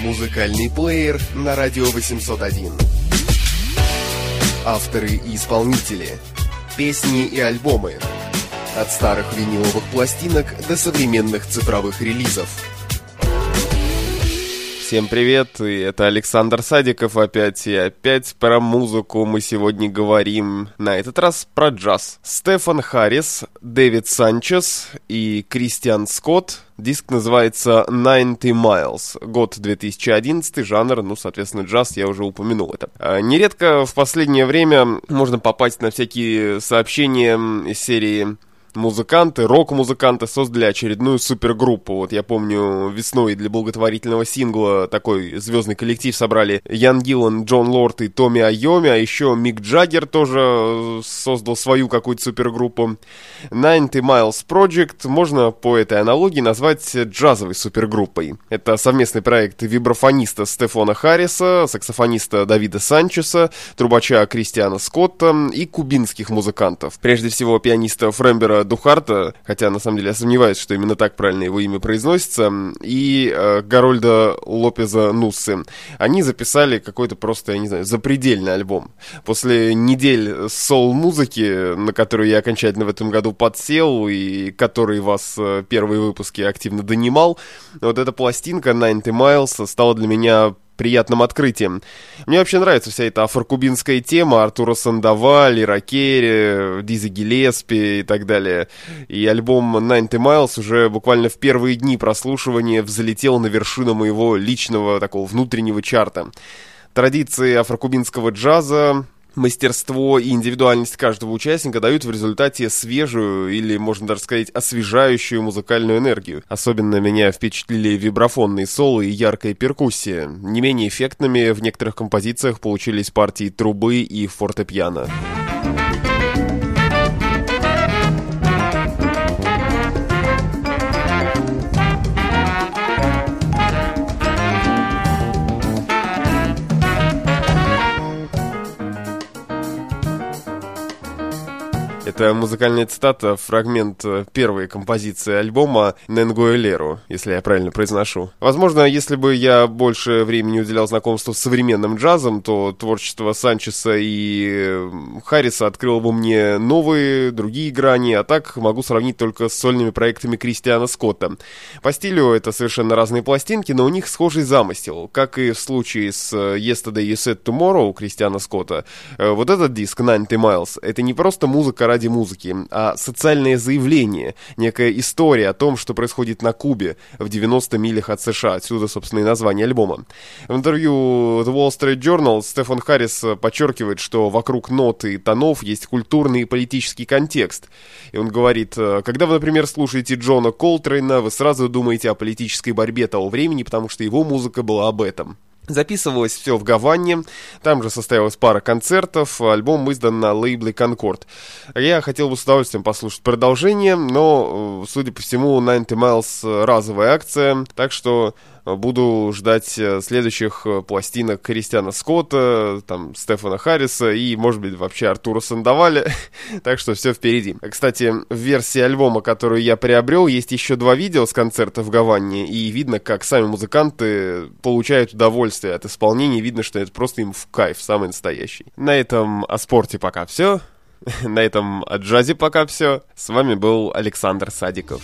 Музыкальный плеер на радио 801. Авторы и исполнители. Песни и альбомы. От старых виниловых пластинок до современных цифровых релизов. Всем привет, и это Александр Садиков опять, и опять про музыку мы сегодня говорим, на этот раз про джаз. Стефан Харрис, Дэвид Санчес и Кристиан Скотт. Диск называется 90 Miles, год 2011, жанр, ну, соответственно, джаз, я уже упомянул это. А, нередко в последнее время можно попасть на всякие сообщения из серии музыканты, рок-музыканты создали очередную супергруппу. Вот я помню, весной для благотворительного сингла такой звездный коллектив собрали Ян Гиллан, Джон Лорд и Томми Айоми, а еще Мик Джаггер тоже э, создал свою какую-то супергруппу. 90 Miles Project можно по этой аналогии назвать джазовой супергруппой. Это совместный проект вибрафониста Стефана Харриса, саксофониста Давида Санчеса, трубача Кристиана Скотта и кубинских музыкантов. Прежде всего пианиста Фрембера Духарта, хотя на самом деле я сомневаюсь, что именно так правильно его имя произносится, и э, Гарольда Лопеза Нуссы. Они записали какой-то просто, я не знаю, запредельный альбом. После недель соул-музыки, на которую я окончательно в этом году подсел, и который вас э, первые выпуски активно донимал, вот эта пластинка 90 Miles стала для меня приятным открытием. Мне вообще нравится вся эта афрокубинская тема Артура Сандаваль, Иракери, Дизи Гилеспи и так далее. И альбом 90 Miles уже буквально в первые дни прослушивания взлетел на вершину моего личного такого внутреннего чарта. Традиции афрокубинского джаза мастерство и индивидуальность каждого участника дают в результате свежую или, можно даже сказать, освежающую музыкальную энергию. Особенно меня впечатлили вибрафонные соло и яркая перкуссия. Не менее эффектными в некоторых композициях получились партии трубы и фортепиано. Это музыкальная цитата, фрагмент э, первой композиции альбома «Ненгуэлеру», если я правильно произношу. Возможно, если бы я больше времени уделял знакомству с современным джазом, то творчество Санчеса и э, Харриса открыло бы мне новые, другие грани, а так могу сравнить только с сольными проектами Кристиана Скотта. По стилю это совершенно разные пластинки, но у них схожий замысел. Как и в случае с э, «Yesterday You Said Tomorrow» Кристиана Скотта, вот этот диск «90 Miles» — это не просто музыка ради ради музыки, а социальное заявление, некая история о том, что происходит на Кубе в 90 милях от США. Отсюда, собственно, и название альбома. В интервью The Wall Street Journal Стефан Харрис подчеркивает, что вокруг нот и тонов есть культурный и политический контекст. И он говорит, когда вы, например, слушаете Джона Колтрейна, вы сразу думаете о политической борьбе того времени, потому что его музыка была об этом. Записывалось все в Гаване, там же состоялась пара концертов, альбом издан на лейбле «Конкорд». Я хотел бы с удовольствием послушать продолжение, но, э, судя по всему, 90 Miles разовая акция, так что буду ждать э, следующих э, пластинок Кристиана Скотта, там, Стефана Харриса и, может быть, вообще Артура Сандаваля. так что все впереди. Кстати, в версии альбома, которую я приобрел, есть еще два видео с концерта в Гаване, и видно, как сами музыканты получают удовольствие от исполнения. Видно, что это просто им в кайф, самый настоящий. На этом о спорте пока все. На этом о джазе пока все. С вами был Александр Садиков.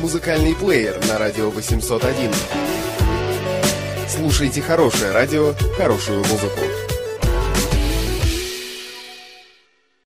Музыкальный плеер на радио 801. Слушайте хорошее радио, хорошую музыку.